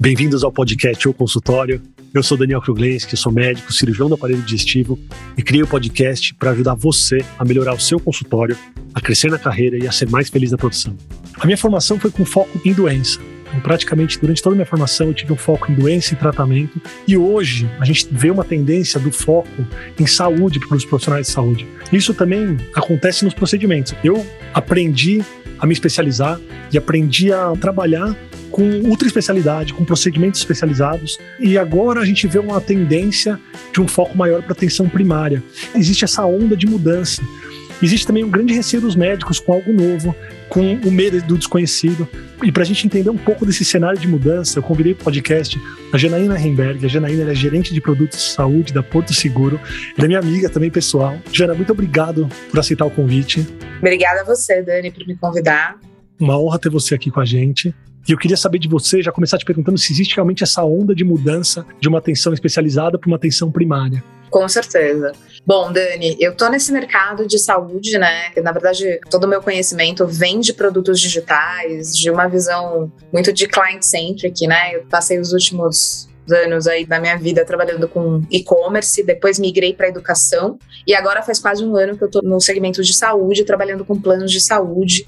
Bem-vindos ao podcast O Consultório. Eu sou Daniel Kruglenski, sou médico, cirurgião do aparelho digestivo e criei o um podcast para ajudar você a melhorar o seu consultório, a crescer na carreira e a ser mais feliz na profissão. A minha formação foi com foco em doença. Então, praticamente durante toda a minha formação eu tive um foco em doença e tratamento e hoje a gente vê uma tendência do foco em saúde para os profissionais de saúde. Isso também acontece nos procedimentos. Eu aprendi a me especializar e aprendi a trabalhar com ultra especialidade, com procedimentos especializados, e agora a gente vê uma tendência de um foco maior para atenção primária. Existe essa onda de mudança. Existe também um grande receio dos médicos com algo novo, com o medo do desconhecido. E para a gente entender um pouco desse cenário de mudança, eu convidei para o podcast a Janaína Remberg. A Janaína é gerente de produtos de saúde da Porto Seguro. Ela é minha amiga também pessoal. Jana, muito obrigado por aceitar o convite. Obrigada a você, Dani, por me convidar. Uma honra ter você aqui com a gente. E eu queria saber de você, já começar te perguntando se existe realmente essa onda de mudança de uma atenção especializada para uma atenção primária. Com certeza. Bom, Dani, eu tô nesse mercado de saúde, né? Na verdade, todo o meu conhecimento vem de produtos digitais, de uma visão muito de client-centric, né? Eu passei os últimos anos aí da minha vida trabalhando com e-commerce, depois migrei para educação e agora faz quase um ano que eu tô no segmento de saúde, trabalhando com planos de saúde.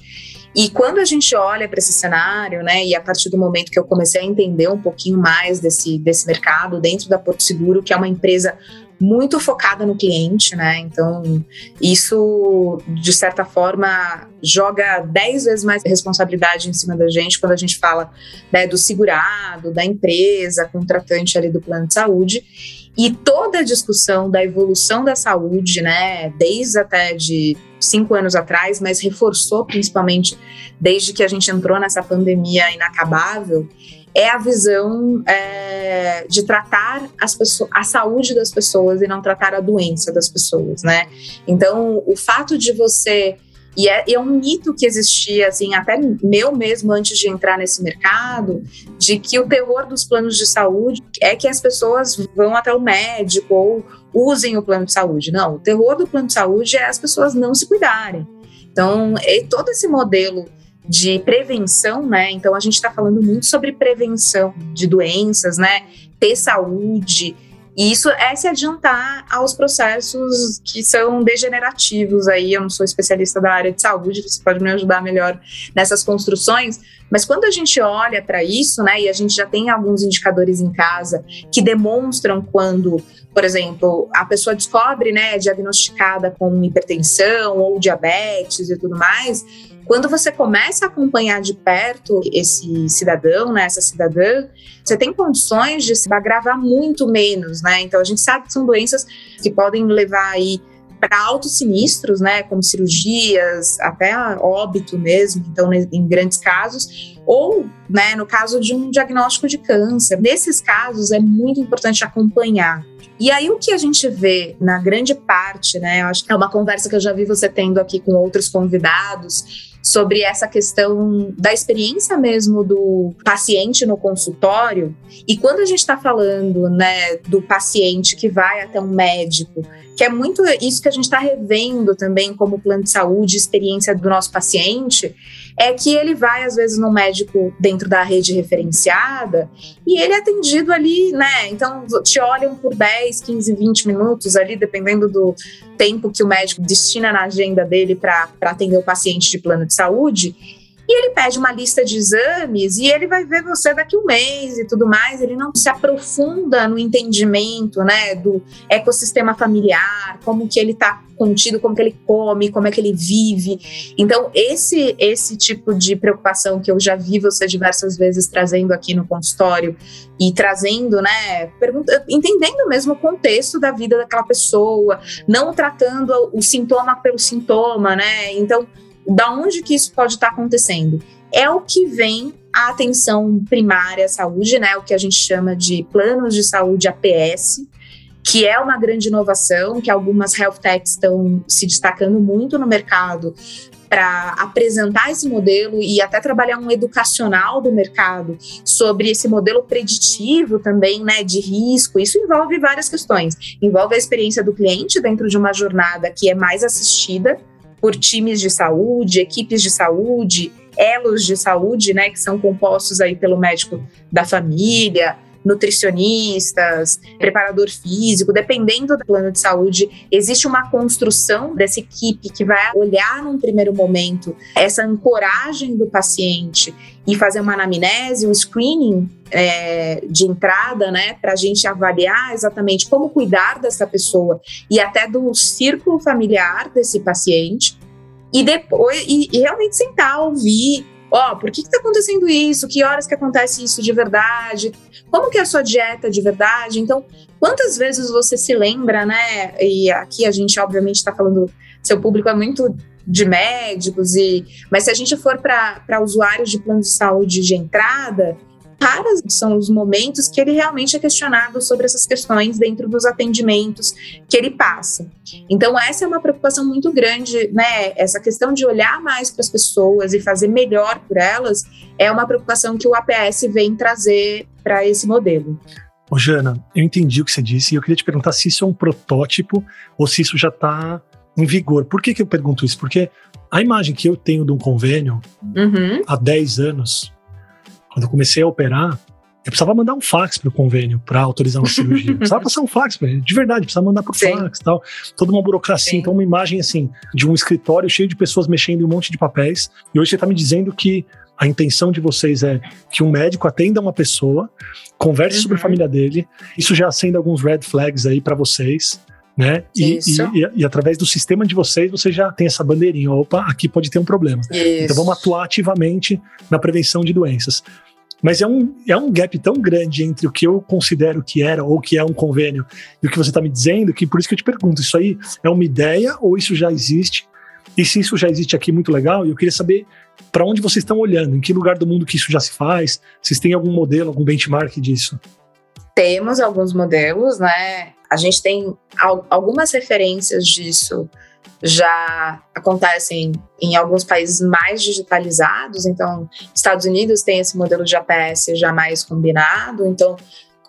E quando a gente olha para esse cenário, né, e a partir do momento que eu comecei a entender um pouquinho mais desse, desse mercado dentro da Porto Seguro, que é uma empresa muito focada no cliente, né? Então, isso, de certa forma, joga dez vezes mais responsabilidade em cima da gente quando a gente fala né, do segurado, da empresa, contratante ali do plano de saúde. E toda a discussão da evolução da saúde, né, desde até de cinco anos atrás, mas reforçou principalmente desde que a gente entrou nessa pandemia inacabável, é a visão é, de tratar as pessoas, a saúde das pessoas e não tratar a doença das pessoas, né? Então, o fato de você e é, é, um mito que existia, assim, até meu mesmo antes de entrar nesse mercado, de que o terror dos planos de saúde é que as pessoas vão até o médico ou usem o plano de saúde. Não, o terror do plano de saúde é as pessoas não se cuidarem. Então, é todo esse modelo de prevenção, né? Então, a gente está falando muito sobre prevenção de doenças, né? Ter saúde, e isso é se adiantar aos processos que são degenerativos aí. Eu não sou especialista da área de saúde, você pode me ajudar melhor nessas construções. Mas quando a gente olha para isso, né, e a gente já tem alguns indicadores em casa que demonstram quando, por exemplo, a pessoa descobre, né, diagnosticada com hipertensão ou diabetes e tudo mais, quando você começa a acompanhar de perto esse cidadão, né, essa cidadã, você tem condições de se agravar muito menos, né? Então a gente sabe que são doenças que podem levar aí para altos sinistros, né, como cirurgias, até óbito mesmo, então em grandes casos, ou, né, no caso de um diagnóstico de câncer. Nesses casos é muito importante acompanhar. E aí o que a gente vê na grande parte, né, eu acho que é uma conversa que eu já vi você tendo aqui com outros convidados, sobre essa questão da experiência mesmo do paciente no consultório. E quando a gente está falando né, do paciente que vai até um médico, que é muito isso que a gente está revendo também como plano de saúde, experiência do nosso paciente, é que ele vai, às vezes, no médico dentro da rede referenciada e ele é atendido ali, né? Então, te olham por 10, 15, 20 minutos ali, dependendo do tempo que o médico destina na agenda dele para atender o paciente de plano de saúde e ele pede uma lista de exames e ele vai ver você daqui um mês e tudo mais. Ele não se aprofunda no entendimento, né, do ecossistema familiar, como que ele está contido, como que ele come, como é que ele vive. Então, esse esse tipo de preocupação que eu já vi você diversas vezes trazendo aqui no consultório e trazendo, né, pergunta, entendendo mesmo o contexto da vida daquela pessoa, não tratando o sintoma pelo sintoma, né? Então, da onde que isso pode estar tá acontecendo? É o que vem a atenção primária à saúde, né? O que a gente chama de planos de saúde APS, que é uma grande inovação, que algumas health techs estão se destacando muito no mercado para apresentar esse modelo e até trabalhar um educacional do mercado sobre esse modelo preditivo também, né, de risco. Isso envolve várias questões. Envolve a experiência do cliente dentro de uma jornada que é mais assistida, por times de saúde, equipes de saúde, elos de saúde, né, que são compostos aí pelo médico da família, nutricionistas, preparador físico, dependendo do plano de saúde, existe uma construção dessa equipe que vai olhar num primeiro momento essa ancoragem do paciente e fazer uma anamnese, um screening é, de entrada, né, para a gente avaliar exatamente como cuidar dessa pessoa e até do círculo familiar desse paciente. E depois, e, e realmente sentar, ouvir, ó, oh, por que está acontecendo isso? Que horas que acontece isso de verdade? Como que é a sua dieta de verdade? Então, quantas vezes você se lembra, né? E aqui a gente, obviamente, está falando, seu público é muito de médicos, e mas se a gente for para usuários de plano de saúde de entrada, raros são os momentos que ele realmente é questionado sobre essas questões dentro dos atendimentos que ele passa. Então, essa é uma preocupação muito grande, né? Essa questão de olhar mais para as pessoas e fazer melhor por elas é uma preocupação que o APS vem trazer para esse modelo. Ô, Jana, eu entendi o que você disse e eu queria te perguntar se isso é um protótipo ou se isso já está em vigor. Por que, que eu pergunto isso? Porque a imagem que eu tenho de um convênio uhum. há 10 anos quando eu comecei a operar, eu precisava mandar um fax para o convênio para autorizar uma cirurgia. precisava passar um fax, de verdade, precisava mandar por Sim. fax tal. Toda uma burocracia. Sim. Então, uma imagem assim, de um escritório cheio de pessoas mexendo em um monte de papéis. E hoje você está me dizendo que a intenção de vocês é que um médico atenda uma pessoa, converse uhum. sobre a uhum. família dele. Isso já acende alguns red flags aí para vocês. Né? E, e, e, através do sistema de vocês, você já tem essa bandeirinha. Opa, aqui pode ter um problema. Isso. Então vamos atuar ativamente na prevenção de doenças. Mas é um, é um gap tão grande entre o que eu considero que era ou que é um convênio e o que você está me dizendo, que por isso que eu te pergunto: isso aí é uma ideia ou isso já existe? E se isso já existe aqui, muito legal, e eu queria saber para onde vocês estão olhando, em que lugar do mundo que isso já se faz, vocês têm algum modelo, algum benchmark disso? Temos alguns modelos, né? A gente tem algumas referências disso já acontecem em alguns países mais digitalizados. Então, Estados Unidos tem esse modelo de APS já mais combinado. Então,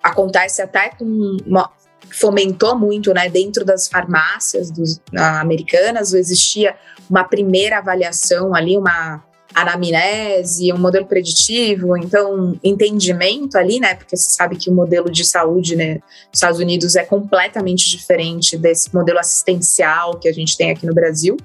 acontece até com uma, fomentou muito, né, dentro das farmácias dos, americanas, existia uma primeira avaliação ali, uma anamnese, um modelo preditivo, então entendimento ali, né? Porque você sabe que o modelo de saúde, né, nos Estados Unidos é completamente diferente desse modelo assistencial que a gente tem aqui no Brasil.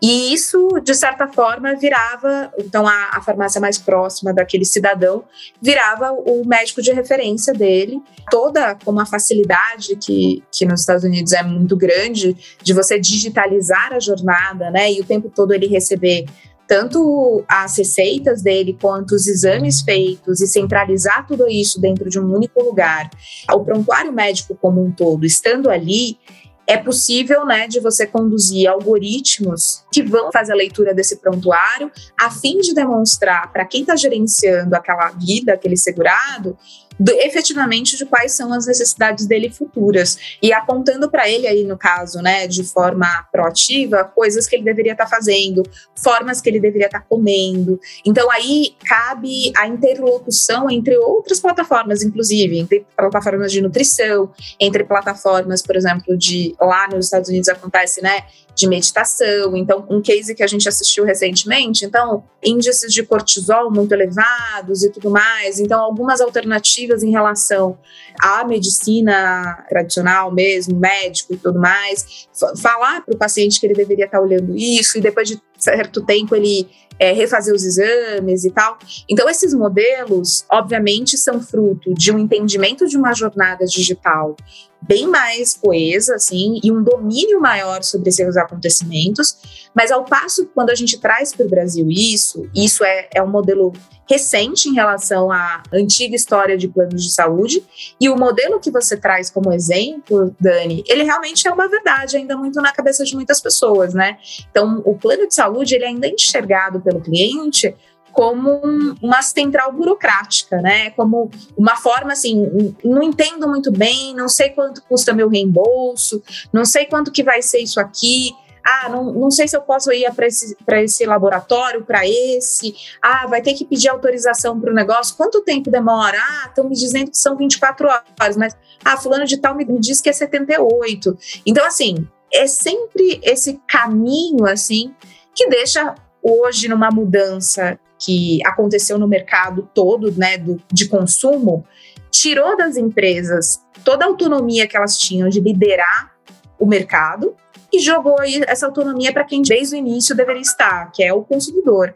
E isso, de certa forma, virava, então a, a farmácia mais próxima daquele cidadão virava o médico de referência dele, toda com uma facilidade que, que nos Estados Unidos é muito grande de você digitalizar a jornada, né? E o tempo todo ele receber tanto as receitas dele quanto os exames feitos e centralizar tudo isso dentro de um único lugar, o prontuário médico como um todo estando ali, é possível, né, de você conduzir algoritmos que vão fazer a leitura desse prontuário a fim de demonstrar para quem está gerenciando aquela vida, aquele segurado, do, efetivamente de quais são as necessidades dele futuras e apontando para ele aí no caso, né, de forma proativa, coisas que ele deveria estar tá fazendo, formas que ele deveria estar tá comendo. Então aí cabe a interlocução entre outras plataformas, inclusive entre plataformas de nutrição, entre plataformas, por exemplo, de lá nos Estados Unidos acontece, né, de meditação. Então, um case que a gente assistiu recentemente, então, índices de cortisol muito elevados e tudo mais. Então, algumas alternativas em relação à medicina tradicional mesmo, médico e tudo mais. Falar para o paciente que ele deveria estar olhando isso e depois de certo tempo ele é, refazer os exames e tal. Então, esses modelos, obviamente, são fruto de um entendimento de uma jornada digital bem mais coesa, assim, e um domínio maior sobre esses acontecimentos. Mas, ao passo, quando a gente traz para o Brasil isso, isso é, é um modelo recente em relação à antiga história de planos de saúde. E o modelo que você traz como exemplo, Dani, ele realmente é uma verdade ainda muito na cabeça de muitas pessoas, né? Então, o plano de saúde ele ainda é enxergado pelo cliente como uma central burocrática, né? Como uma forma assim, não entendo muito bem, não sei quanto custa meu reembolso, não sei quanto que vai ser isso aqui ah, não, não sei se eu posso ir para esse, esse laboratório, para esse, ah, vai ter que pedir autorização para o negócio, quanto tempo demora? Ah, estão me dizendo que são 24 horas, mas, ah, fulano de tal me diz que é 78. Então, assim, é sempre esse caminho assim que deixa hoje numa mudança que aconteceu no mercado todo, né, do, de consumo, tirou das empresas toda a autonomia que elas tinham de liderar o mercado e jogou essa autonomia para quem desde o início deveria estar, que é o consumidor,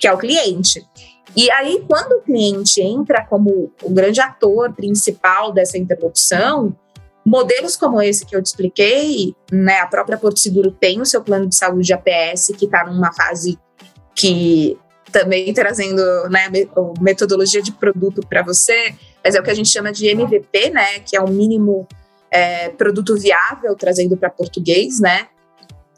que é o cliente. E aí, quando o cliente entra como o grande ator principal dessa interlocução, modelos como esse que eu te expliquei, né, a própria Porto Seguro tem o seu plano de saúde APS, que está numa fase que também trazendo né, metodologia de produto para você, mas é o que a gente chama de MVP, né, que é o mínimo é, produto viável, trazendo para português, né,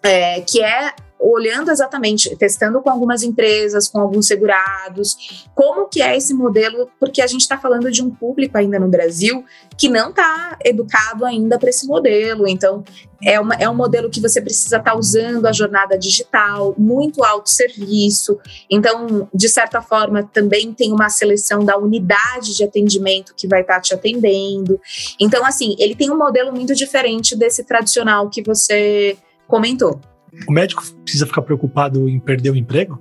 é, que é olhando exatamente, testando com algumas empresas, com alguns segurados, como que é esse modelo, porque a gente está falando de um público ainda no Brasil que não está educado ainda para esse modelo. Então, é, uma, é um modelo que você precisa estar tá usando a jornada digital, muito autosserviço. Então, de certa forma, também tem uma seleção da unidade de atendimento que vai estar tá te atendendo. Então, assim, ele tem um modelo muito diferente desse tradicional que você comentou. O médico precisa ficar preocupado em perder o emprego?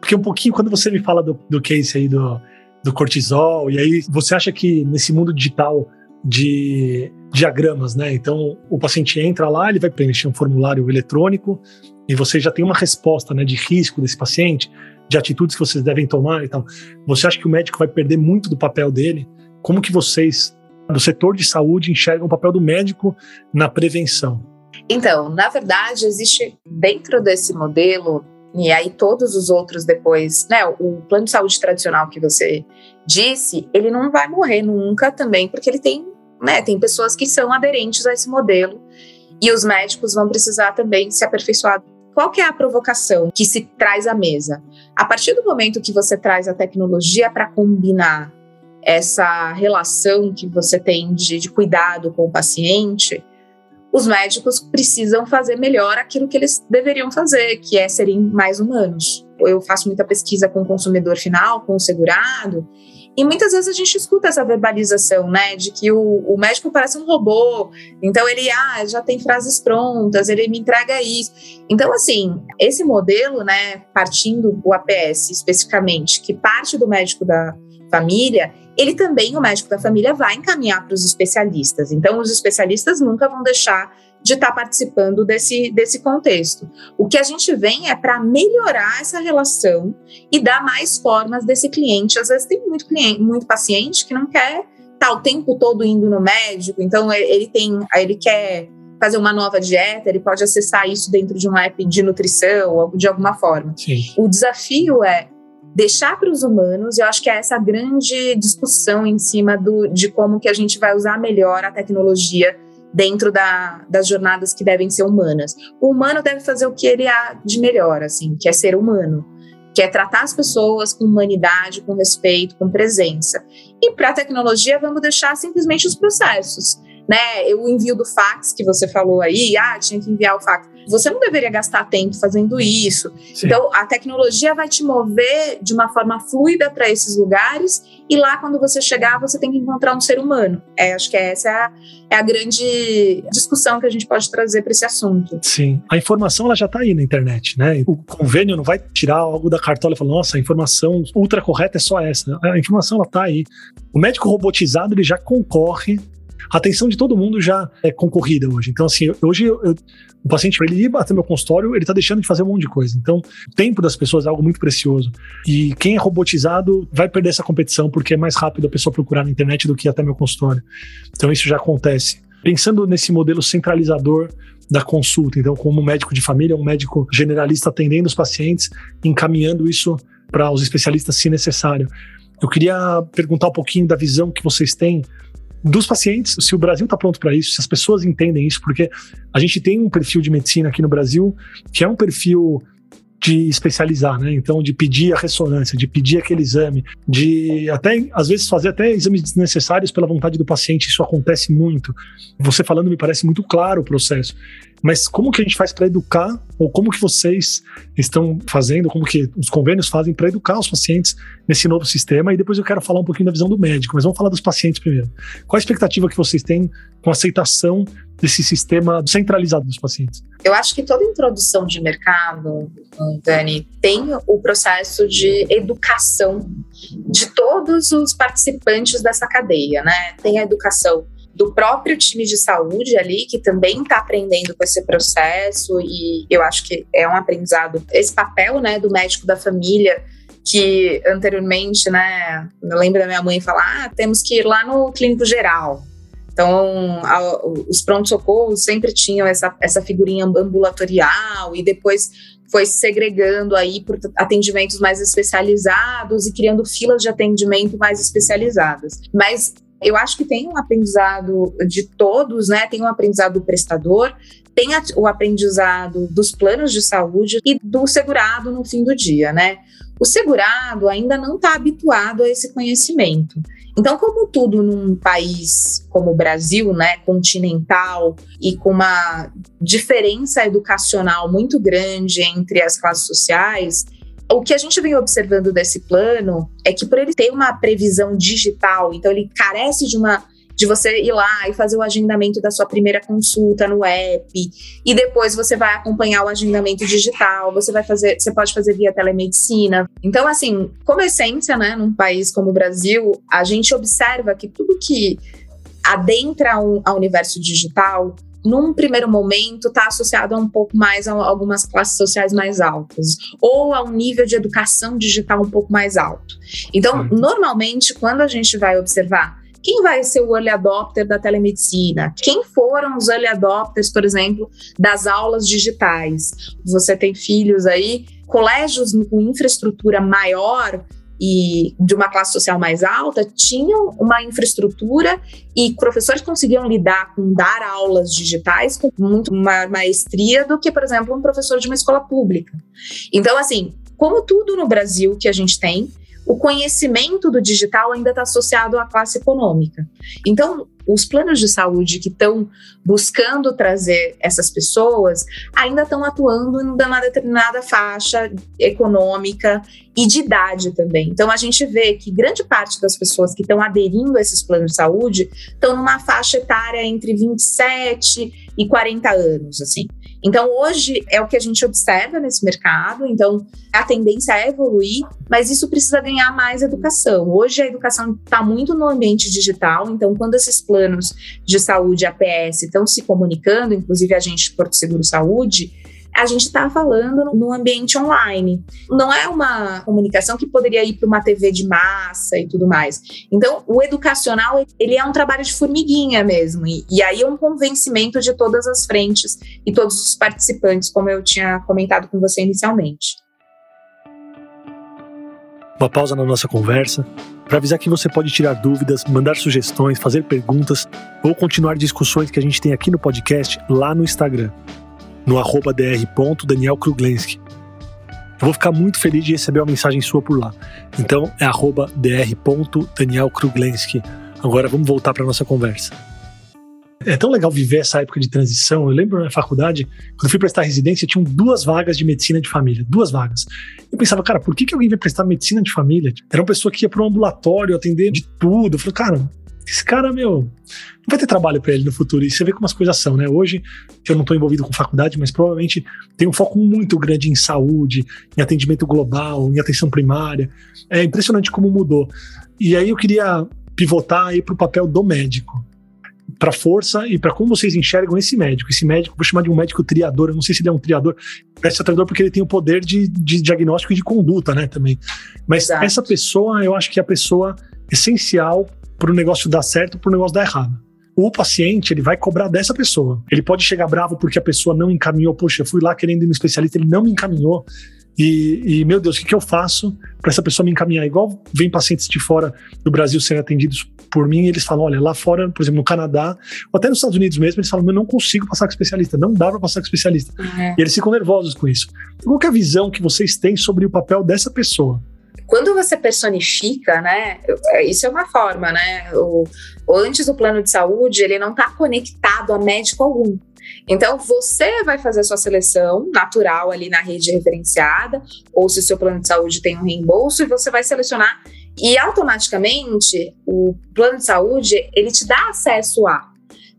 Porque um pouquinho, quando você me fala do, do case aí do, do cortisol, e aí você acha que nesse mundo digital de diagramas, né? Então, o paciente entra lá, ele vai preencher um formulário eletrônico e você já tem uma resposta, né, de risco desse paciente, de atitudes que vocês devem tomar e tal. Você acha que o médico vai perder muito do papel dele? Como que vocês, do setor de saúde, enxergam o papel do médico na prevenção? Então, na verdade, existe dentro desse modelo, e aí todos os outros depois, né? O plano de saúde tradicional que você disse, ele não vai morrer nunca também, porque ele tem, né, tem pessoas que são aderentes a esse modelo, e os médicos vão precisar também se aperfeiçoar. Qual que é a provocação que se traz à mesa? A partir do momento que você traz a tecnologia para combinar essa relação que você tem de, de cuidado com o paciente, os médicos precisam fazer melhor aquilo que eles deveriam fazer, que é serem mais humanos. Eu faço muita pesquisa com o consumidor final, com o segurado, e muitas vezes a gente escuta essa verbalização, né, de que o, o, médico parece um robô, então ele ah, já tem frases prontas, ele me entrega isso. Então, assim, esse modelo, né, partindo o APS especificamente, que parte do médico da família, ele também, o médico da família, vai encaminhar para os especialistas. Então, os especialistas nunca vão deixar de estar tá participando desse, desse contexto. O que a gente vem é para melhorar essa relação e dar mais formas desse cliente. Às vezes tem muito cliente, muito paciente que não quer estar tá o tempo todo indo no médico, então ele tem, ele quer fazer uma nova dieta, ele pode acessar isso dentro de um app de nutrição ou de alguma forma. Sim. O desafio é deixar para os humanos, eu acho que é essa grande discussão em cima do, de como que a gente vai usar melhor a tecnologia dentro da, das jornadas que devem ser humanas. O humano deve fazer o que ele há de melhor, assim, que é ser humano, que é tratar as pessoas com humanidade, com respeito, com presença. E para a tecnologia, vamos deixar simplesmente os processos né? O envio do fax que você falou aí, ah, tinha que enviar o fax. Você não deveria gastar tempo fazendo isso. Sim. Então, a tecnologia vai te mover de uma forma fluida para esses lugares e lá, quando você chegar, você tem que encontrar um ser humano. É, acho que essa é a, é a grande discussão que a gente pode trazer para esse assunto. Sim. A informação ela já está aí na internet, né? O convênio não vai tirar algo da cartola e falar, nossa, a informação ultra correta é só essa. A informação ela está aí. O médico robotizado ele já concorre a atenção de todo mundo já é concorrida hoje. Então, assim, hoje eu, eu, o paciente, para ele ir até meu consultório, ele está deixando de fazer um monte de coisa. Então, o tempo das pessoas é algo muito precioso. E quem é robotizado vai perder essa competição, porque é mais rápido a pessoa procurar na internet do que até meu consultório. Então, isso já acontece. Pensando nesse modelo centralizador da consulta, então, como médico de família, um médico generalista atendendo os pacientes, encaminhando isso para os especialistas se necessário. Eu queria perguntar um pouquinho da visão que vocês têm dos pacientes, se o Brasil está pronto para isso, se as pessoas entendem isso, porque a gente tem um perfil de medicina aqui no Brasil que é um perfil de especializar, né? Então, de pedir a ressonância, de pedir aquele exame, de até, às vezes, fazer até exames desnecessários pela vontade do paciente, isso acontece muito. Você falando me parece muito claro o processo. mas como que a gente faz para educar, ou como que vocês estão fazendo, como que os convênios fazem para educar os pacientes nesse novo sistema, e depois eu quero falar um pouquinho da visão do médico, mas vamos falar dos pacientes primeiro. Qual a expectativa que vocês têm com a aceitação desse sistema centralizado dos pacientes? Eu acho que toda introdução de mercado, Dani, tem o processo de educação de todos os participantes dessa cadeia, né? Tem a educação do próprio time de saúde ali, que também está aprendendo com esse processo, e eu acho que é um aprendizado. Esse papel né, do médico da família, que anteriormente, né, eu lembro da minha mãe falar: ah, temos que ir lá no clínico geral. Então, a, os pronto-socorros sempre tinham essa, essa figurinha ambulatorial e depois foi segregando aí por atendimentos mais especializados e criando filas de atendimento mais especializadas. Mas eu acho que tem um aprendizado de todos, né? Tem um aprendizado do prestador, tem o aprendizado dos planos de saúde e do segurado no fim do dia, né? O segurado ainda não está habituado a esse conhecimento. Então, como tudo num país como o Brasil, né, continental e com uma diferença educacional muito grande entre as classes sociais, o que a gente vem observando desse plano é que por ele ter uma previsão digital, então ele carece de uma de você ir lá e fazer o agendamento da sua primeira consulta no app e depois você vai acompanhar o agendamento digital, você vai fazer, você pode fazer via telemedicina. Então assim, como essência, né, num país como o Brasil, a gente observa que tudo que adentra ao universo digital num primeiro momento, está associado a um pouco mais a algumas classes sociais mais altas, ou a um nível de educação digital um pouco mais alto. Então, uhum. normalmente, quando a gente vai observar quem vai ser o early adopter da telemedicina? Quem foram os early adopters, por exemplo, das aulas digitais? Você tem filhos aí, colégios com infraestrutura maior e de uma classe social mais alta tinham uma infraestrutura e professores conseguiam lidar com dar aulas digitais com muito mais maestria do que, por exemplo, um professor de uma escola pública. Então, assim, como tudo no Brasil que a gente tem, o conhecimento do digital ainda está associado à classe econômica. Então, os planos de saúde que estão buscando trazer essas pessoas ainda estão atuando em uma determinada faixa econômica e de idade também. Então, a gente vê que grande parte das pessoas que estão aderindo a esses planos de saúde estão numa faixa etária entre 27 e 40 anos, assim. Então, hoje é o que a gente observa nesse mercado, então a tendência é evoluir, mas isso precisa ganhar mais educação. Hoje a educação está muito no ambiente digital, então quando esses planos de saúde APS estão se comunicando, inclusive a gente Porto Seguro Saúde, a gente está falando no ambiente online. Não é uma comunicação que poderia ir para uma TV de massa e tudo mais. Então, o educacional, ele é um trabalho de formiguinha mesmo. E, e aí é um convencimento de todas as frentes e todos os participantes, como eu tinha comentado com você inicialmente. Uma pausa na nossa conversa para avisar que você pode tirar dúvidas, mandar sugestões, fazer perguntas ou continuar discussões que a gente tem aqui no podcast lá no Instagram no arroba dr.danielkruglenski. Eu vou ficar muito feliz de receber uma mensagem sua por lá. Então é arroba dr.danielkruglenski. Agora vamos voltar para nossa conversa. É tão legal viver essa época de transição. Eu lembro na faculdade, quando eu fui prestar residência, tinham duas vagas de medicina de família. Duas vagas. Eu pensava, cara, por que, que alguém vai prestar medicina de família? Era uma pessoa que ia para um ambulatório atender de tudo. Eu falei, cara, esse cara, meu, não vai ter trabalho para ele no futuro. E você vê como as coisas são, né? Hoje, eu não estou envolvido com faculdade, mas provavelmente tem um foco muito grande em saúde, em atendimento global, em atenção primária. É impressionante como mudou. E aí eu queria pivotar aí para o papel do médico para força e para como vocês enxergam esse médico. Esse médico, vou chamar de um médico triador, eu não sei se ele é um triador, parece ser triador porque ele tem o poder de, de diagnóstico e de conduta, né, também. Mas Exato. essa pessoa, eu acho que é a pessoa essencial para o negócio dar certo, para o negócio dar errado. O paciente, ele vai cobrar dessa pessoa. Ele pode chegar bravo porque a pessoa não encaminhou. Poxa, eu fui lá querendo ir no especialista, ele não me encaminhou. E, e, meu Deus, o que, que eu faço para essa pessoa me encaminhar? Igual vem pacientes de fora do Brasil sendo atendidos por mim, e eles falam: olha, lá fora, por exemplo, no Canadá, ou até nos Estados Unidos mesmo, eles falam: eu não consigo passar com especialista, não dá para passar com especialista. Uhum. E eles ficam nervosos com isso. Qual é a visão que vocês têm sobre o papel dessa pessoa? Quando você personifica, né, é, isso é uma forma, né, o, antes o plano de saúde, ele não está conectado a médico algum. Então, você vai fazer a sua seleção natural ali na rede referenciada, ou se o seu plano de saúde tem um reembolso, e você vai selecionar. E automaticamente, o plano de saúde, ele te dá acesso a,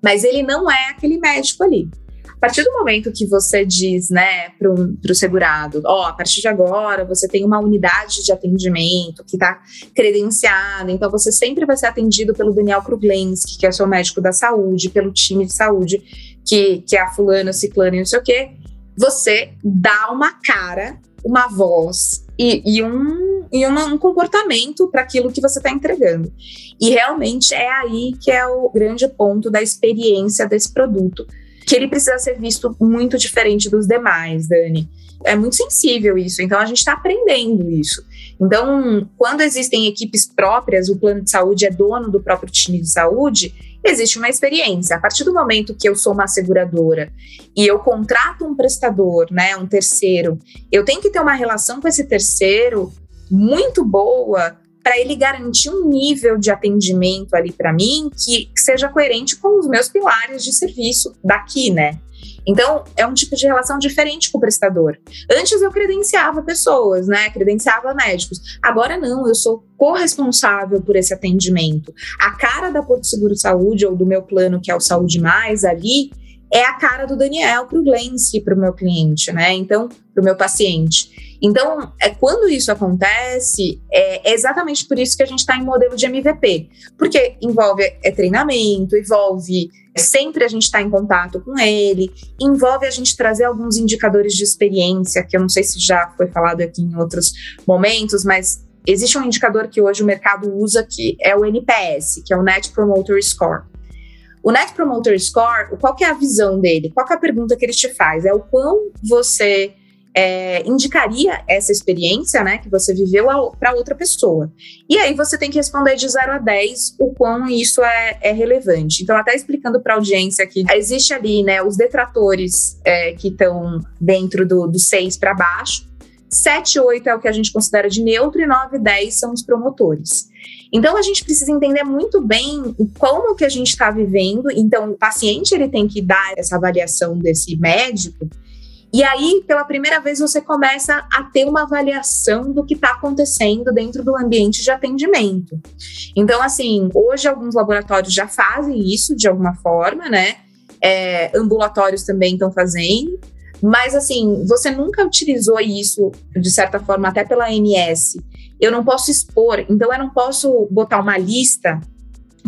mas ele não é aquele médico ali. Partir do momento que você diz, né, para o segurado, ó, oh, a partir de agora você tem uma unidade de atendimento que está credenciada, então você sempre vai ser atendido pelo Daniel Kruglenski, que é o seu médico da saúde, pelo time de saúde, que, que é a fulana, ciclana e não sei o quê. Você dá uma cara, uma voz e, e um, e um comportamento para aquilo que você está entregando. E realmente é aí que é o grande ponto da experiência desse produto que ele precisa ser visto muito diferente dos demais, Dani. É muito sensível isso, então a gente está aprendendo isso. Então, quando existem equipes próprias, o plano de saúde é dono do próprio time de saúde, existe uma experiência. A partir do momento que eu sou uma seguradora e eu contrato um prestador, né, um terceiro, eu tenho que ter uma relação com esse terceiro muito boa para ele garantir um nível de atendimento ali para mim que seja coerente com os meus pilares de serviço daqui, né? Então, é um tipo de relação diferente com o prestador. Antes eu credenciava pessoas, né? Credenciava médicos. Agora não, eu sou corresponsável por esse atendimento. A cara da Porto Seguro Saúde ou do meu plano, que é o Saúde Mais, ali, é a cara do Daniel para o Glensky, para o meu cliente, né? Então, para o meu paciente. Então, é, quando isso acontece, é, é exatamente por isso que a gente está em modelo de MVP, porque envolve é, treinamento, envolve sempre a gente estar tá em contato com ele, envolve a gente trazer alguns indicadores de experiência, que eu não sei se já foi falado aqui em outros momentos, mas existe um indicador que hoje o mercado usa que é o NPS, que é o Net Promoter Score. O Net Promoter Score, qual que é a visão dele? Qual é a pergunta que ele te faz? É o quão você é, indicaria essa experiência né, que você viveu para outra pessoa. E aí você tem que responder de 0 a 10 o quão isso é, é relevante. Então, até explicando para a audiência que existe ali né, os detratores é, que estão dentro do, do 6 para baixo, 7 8 é o que a gente considera de neutro e 9 e 10 são os promotores. Então a gente precisa entender muito bem como que a gente está vivendo. Então o paciente ele tem que dar essa avaliação desse médico e aí, pela primeira vez, você começa a ter uma avaliação do que está acontecendo dentro do ambiente de atendimento. Então, assim, hoje alguns laboratórios já fazem isso de alguma forma, né? É, ambulatórios também estão fazendo. Mas, assim, você nunca utilizou isso, de certa forma, até pela ANS. Eu não posso expor, então eu não posso botar uma lista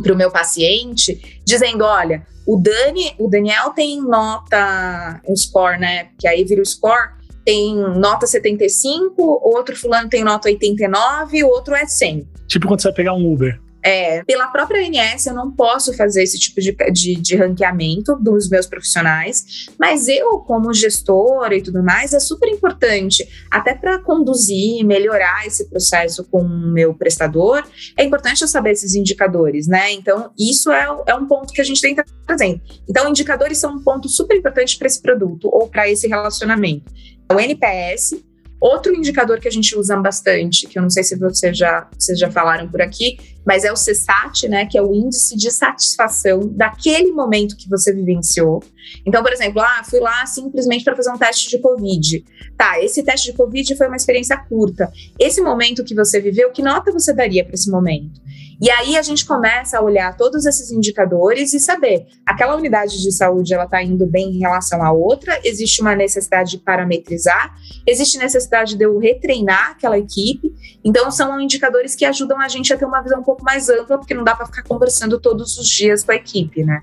para o meu paciente dizendo: olha, o Dani, o Daniel tem nota, um score, né? Que aí vira o score, tem nota 75, outro fulano tem nota 89, o outro é 100. Tipo quando você vai pegar um Uber. É, pela própria ANS, eu não posso fazer esse tipo de, de, de, ranqueamento dos meus profissionais, mas eu, como gestora e tudo mais, é super importante, até para conduzir, melhorar esse processo com o meu prestador, é importante eu saber esses indicadores, né? Então, isso é, é um ponto que a gente tem que estar trazendo. Então, indicadores são um ponto super importante para esse produto ou para esse relacionamento. O NPS, Outro indicador que a gente usa bastante, que eu não sei se vocês já, vocês já falaram por aqui, mas é o CSAT, né, que é o índice de satisfação daquele momento que você vivenciou. Então, por exemplo, ah, fui lá simplesmente para fazer um teste de Covid. Tá, esse teste de Covid foi uma experiência curta. Esse momento que você viveu, que nota você daria para esse momento? E aí a gente começa a olhar todos esses indicadores e saber aquela unidade de saúde ela está indo bem em relação à outra, existe uma necessidade de parametrizar, existe necessidade de eu retreinar aquela equipe. Então são indicadores que ajudam a gente a ter uma visão pouco mais ampla, porque não dá para ficar conversando todos os dias com a equipe, né?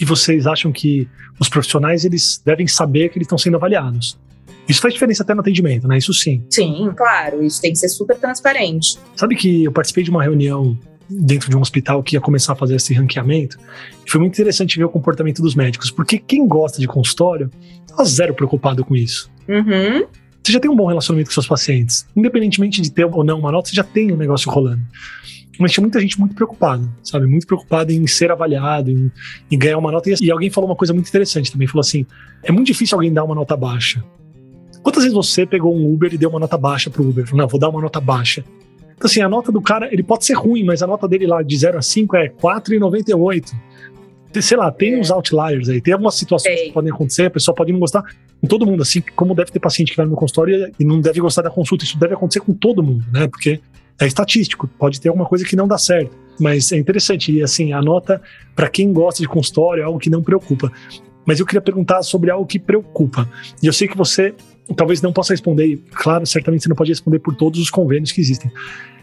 E vocês acham que os profissionais eles devem saber que eles estão sendo avaliados? Isso faz diferença até no atendimento, né? Isso sim. Sim, claro. Isso tem que ser super transparente. Sabe que eu participei de uma reunião dentro de um hospital que ia começar a fazer esse ranqueamento. E foi muito interessante ver o comportamento dos médicos, porque quem gosta de consultório tá zero preocupado com isso. Uhum. Você já tem um bom relacionamento com seus pacientes. Independentemente de ter ou não uma nota, você já tem um negócio rolando. Mas tinha muita gente muito preocupada, sabe? Muito preocupada em ser avaliado, em, em ganhar uma nota. E alguém falou uma coisa muito interessante também. Falou assim: é muito difícil alguém dar uma nota baixa. Quantas vezes você pegou um Uber e deu uma nota baixa pro Uber? Falou, não, vou dar uma nota baixa. Então, assim, a nota do cara, ele pode ser ruim, mas a nota dele lá de 0 a 5 é 4,98. sei lá, tem é. uns outliers aí, tem algumas situações Sei. que podem acontecer, a pessoa pode não gostar com todo mundo, assim como deve ter paciente que vai no consultório e não deve gostar da consulta, isso deve acontecer com todo mundo, né? Porque é estatístico, pode ter alguma coisa que não dá certo, mas é interessante e assim, anota para quem gosta de consultório, é algo que não preocupa. Mas eu queria perguntar sobre algo que preocupa. E eu sei que você talvez não possa responder, claro, certamente você não pode responder por todos os convênios que existem.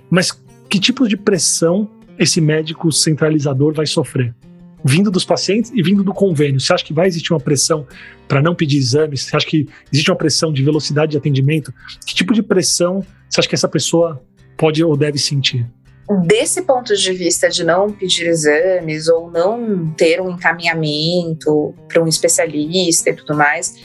Mas que tipo de pressão esse médico centralizador vai sofrer? vindo dos pacientes e vindo do convênio. Você acha que vai existir uma pressão para não pedir exames? Você acha que existe uma pressão de velocidade de atendimento? Que tipo de pressão você acha que essa pessoa pode ou deve sentir? Desse ponto de vista de não pedir exames ou não ter um encaminhamento para um especialista e tudo mais,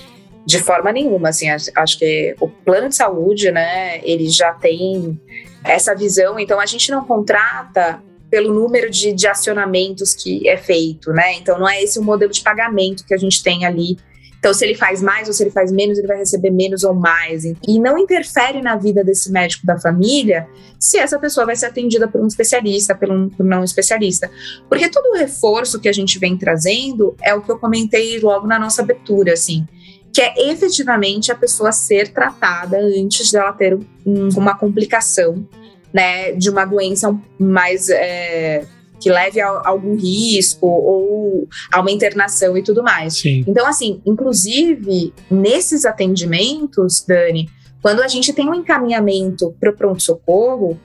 de forma nenhuma, assim, acho que o plano de saúde, né, ele já tem essa visão, então a gente não contrata pelo número de, de acionamentos que é feito, né? Então não é esse o modelo de pagamento que a gente tem ali. Então, se ele faz mais ou se ele faz menos, ele vai receber menos ou mais. E não interfere na vida desse médico da família se essa pessoa vai ser atendida por um especialista, por um, por não especialista. Porque todo o reforço que a gente vem trazendo é o que eu comentei logo na nossa abertura, assim que é efetivamente a pessoa ser tratada antes dela ter um, uma complicação né, de uma doença mais é, que leve a, algum risco ou a uma internação e tudo mais. Sim. Então, assim, inclusive nesses atendimentos, Dani, quando a gente tem um encaminhamento para o pronto-socorro,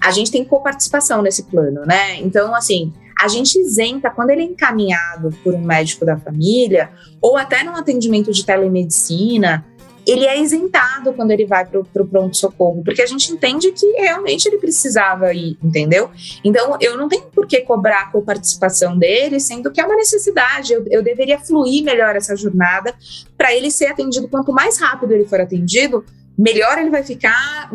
a gente tem coparticipação nesse plano, né? Então, assim, a gente isenta quando ele é encaminhado por um médico da família ou até num atendimento de telemedicina ele é isentado quando ele vai para o pronto-socorro, porque a gente entende que realmente ele precisava ir, entendeu? Então, eu não tenho por que cobrar com a participação dele, sendo que é uma necessidade. Eu, eu deveria fluir melhor essa jornada para ele ser atendido. Quanto mais rápido ele for atendido, melhor ele vai ficar,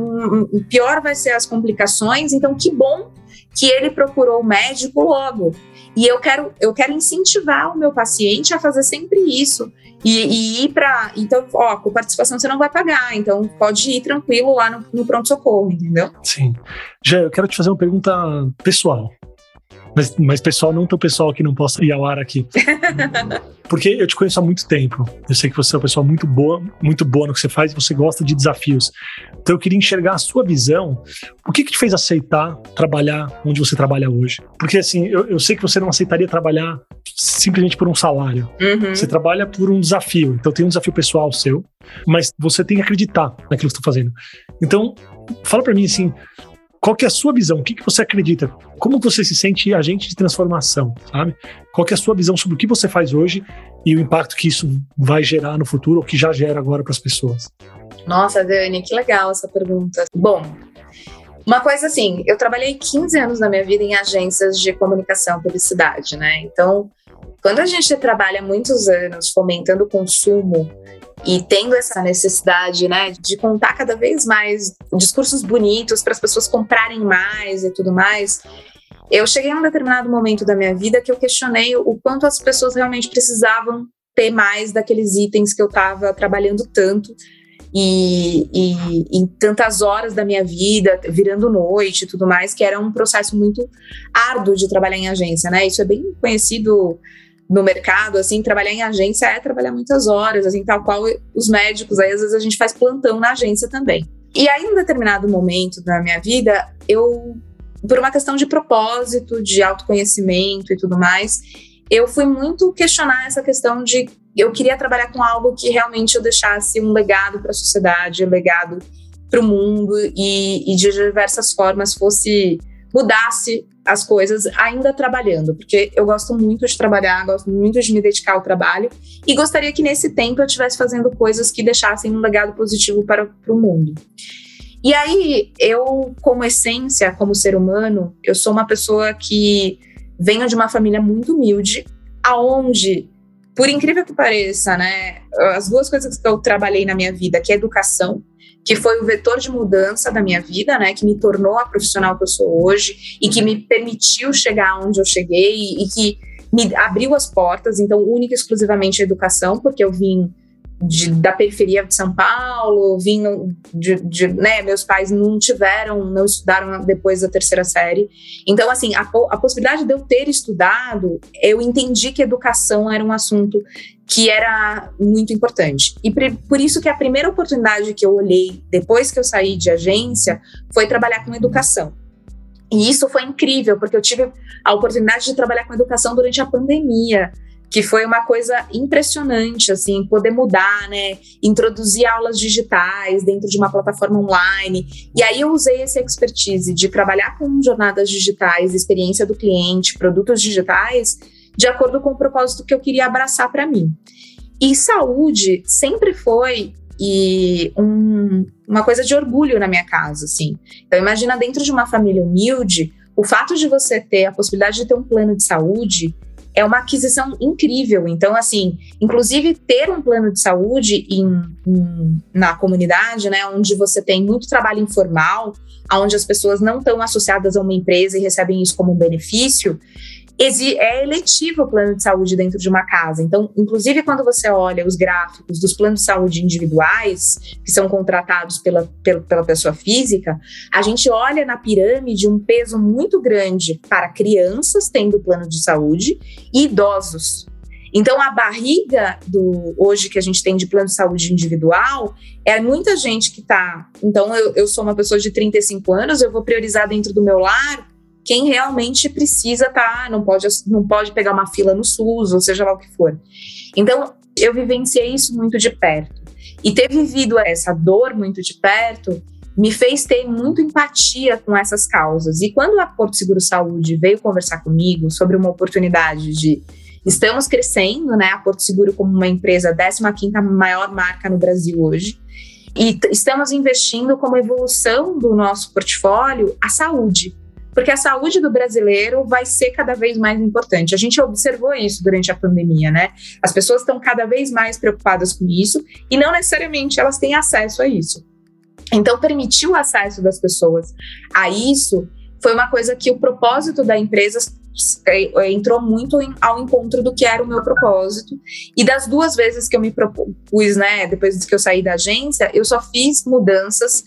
pior vai ser as complicações. Então, que bom que ele procurou o médico logo. E eu quero, eu quero incentivar o meu paciente a fazer sempre isso. E, e ir para. Então, ó, com participação você não vai pagar, então pode ir tranquilo lá no, no pronto-socorro, entendeu? Sim. Já eu quero te fazer uma pergunta pessoal. Mas, mas pessoal, não tão pessoal que não possa ir ao ar aqui. Porque eu te conheço há muito tempo. Eu sei que você é uma pessoa muito boa, muito boa no que você faz e você gosta de desafios. Então eu queria enxergar a sua visão. O que, que te fez aceitar trabalhar onde você trabalha hoje? Porque assim, eu, eu sei que você não aceitaria trabalhar simplesmente por um salário. Uhum. Você trabalha por um desafio. Então tem um desafio pessoal seu, mas você tem que acreditar naquilo que está fazendo. Então, fala para mim assim, qual que é a sua visão? O que, que você acredita? Como você se sente agente de transformação, sabe? Qual que é a sua visão sobre o que você faz hoje e o impacto que isso vai gerar no futuro ou que já gera agora para as pessoas? Nossa, Dani, que legal essa pergunta. Bom, uma coisa assim, eu trabalhei 15 anos da minha vida em agências de comunicação e publicidade, né? Então, quando a gente trabalha muitos anos fomentando o consumo e tendo essa necessidade, né, de contar cada vez mais discursos bonitos para as pessoas comprarem mais e tudo mais, eu cheguei a um determinado momento da minha vida que eu questionei o quanto as pessoas realmente precisavam ter mais daqueles itens que eu estava trabalhando tanto e, em tantas horas da minha vida, virando noite e tudo mais, que era um processo muito árduo de trabalhar em agência, né? Isso é bem conhecido no mercado, assim, trabalhar em agência é trabalhar muitas horas, assim, tal qual os médicos, aí às vezes a gente faz plantão na agência também. E aí, em um determinado momento da minha vida, eu, por uma questão de propósito, de autoconhecimento e tudo mais, eu fui muito questionar essa questão de eu queria trabalhar com algo que realmente eu deixasse um legado para a sociedade, um legado para o mundo e, e de diversas formas fosse mudasse as coisas ainda trabalhando, porque eu gosto muito de trabalhar, gosto muito de me dedicar ao trabalho e gostaria que nesse tempo eu estivesse fazendo coisas que deixassem um legado positivo para, para o mundo. E aí, eu, como essência, como ser humano, eu sou uma pessoa que venho de uma família muito humilde, aonde, por incrível que pareça, né, as duas coisas que eu trabalhei na minha vida, que é educação que foi o vetor de mudança da minha vida, né, que me tornou a profissional que eu sou hoje e que me permitiu chegar onde eu cheguei e, que me abriu as portas, então única e exclusivamente a educação, porque eu vim de, da periferia de São Paulo, vim de, de, né, meus pais não tiveram, não estudaram depois da terceira série. Então, assim, a, a possibilidade de eu ter estudado, eu entendi que educação era um assunto que era muito importante. E por isso que a primeira oportunidade que eu olhei depois que eu saí de agência foi trabalhar com educação. E isso foi incrível, porque eu tive a oportunidade de trabalhar com educação durante a pandemia que foi uma coisa impressionante, assim, poder mudar, né? Introduzir aulas digitais dentro de uma plataforma online. E aí eu usei essa expertise de trabalhar com jornadas digitais, experiência do cliente, produtos digitais, de acordo com o propósito que eu queria abraçar para mim. E saúde sempre foi e um, uma coisa de orgulho na minha casa, assim. Então imagina dentro de uma família humilde, o fato de você ter a possibilidade de ter um plano de saúde é uma aquisição incrível. Então, assim, inclusive ter um plano de saúde em, em, na comunidade, né, onde você tem muito trabalho informal, onde as pessoas não estão associadas a uma empresa e recebem isso como um benefício, é eletivo o plano de saúde dentro de uma casa. Então, inclusive quando você olha os gráficos dos planos de saúde individuais, que são contratados pela, pela, pela pessoa física, a gente olha na pirâmide um peso muito grande para crianças tendo plano de saúde e idosos. Então, a barriga do hoje que a gente tem de plano de saúde individual é muita gente que está. Então, eu, eu sou uma pessoa de 35 anos, eu vou priorizar dentro do meu lar quem realmente precisa tá, não pode, não pode pegar uma fila no SUS, ou seja lá o que for. Então, eu vivenciei isso muito de perto. E ter vivido essa dor muito de perto me fez ter muito empatia com essas causas. E quando a Porto Seguro Saúde veio conversar comigo sobre uma oportunidade de estamos crescendo, né, a Porto Seguro como uma empresa 15ª maior marca no Brasil hoje, e estamos investindo como evolução do nosso portfólio a saúde porque a saúde do brasileiro vai ser cada vez mais importante. A gente observou isso durante a pandemia, né? As pessoas estão cada vez mais preocupadas com isso e não necessariamente elas têm acesso a isso. Então, permitir o acesso das pessoas a isso foi uma coisa que o propósito da empresa é, entrou muito ao encontro do que era o meu propósito. E das duas vezes que eu me propus, né, depois que eu saí da agência, eu só fiz mudanças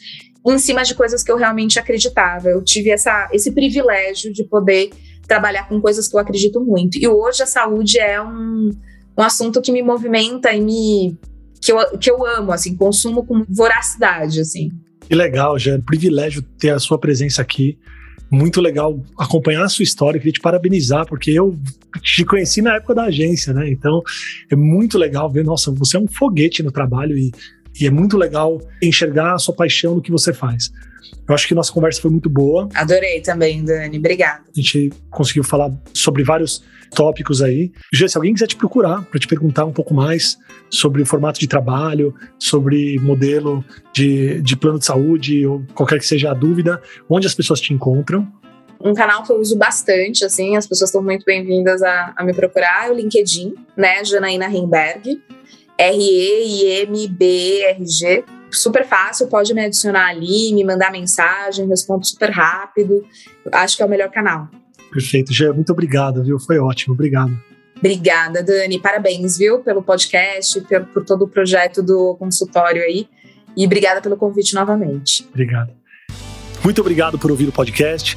em cima de coisas que eu realmente acreditava. Eu tive essa, esse privilégio de poder trabalhar com coisas que eu acredito muito. E hoje a saúde é um, um assunto que me movimenta e me que eu, que eu amo, assim, consumo com voracidade, assim. Que legal, Jane. Privilégio ter a sua presença aqui. Muito legal acompanhar a sua história. Queria te parabenizar, porque eu te conheci na época da agência, né? Então é muito legal ver. Nossa, você é um foguete no trabalho e e é muito legal enxergar a sua paixão no que você faz. Eu acho que nossa conversa foi muito boa. Adorei também, Dani. Obrigada. A gente conseguiu falar sobre vários tópicos aí. Gê, se alguém quiser te procurar para te perguntar um pouco mais sobre o formato de trabalho, sobre modelo de, de plano de saúde, ou qualquer que seja a dúvida, onde as pessoas te encontram? um canal que eu uso bastante, assim, as pessoas estão muito bem-vindas a, a, me procurar, é o LinkedIn, né, Janaína Heimberg. R-E-I-M-B-R-G. Super fácil, pode me adicionar ali, me mandar mensagem, respondo super rápido. Acho que é o melhor canal. Perfeito, Gê, muito obrigado, viu? Foi ótimo, obrigado. Obrigada, Dani. Parabéns, viu, pelo podcast, por, por todo o projeto do consultório aí. E obrigada pelo convite novamente. Obrigado. Muito obrigado por ouvir o podcast.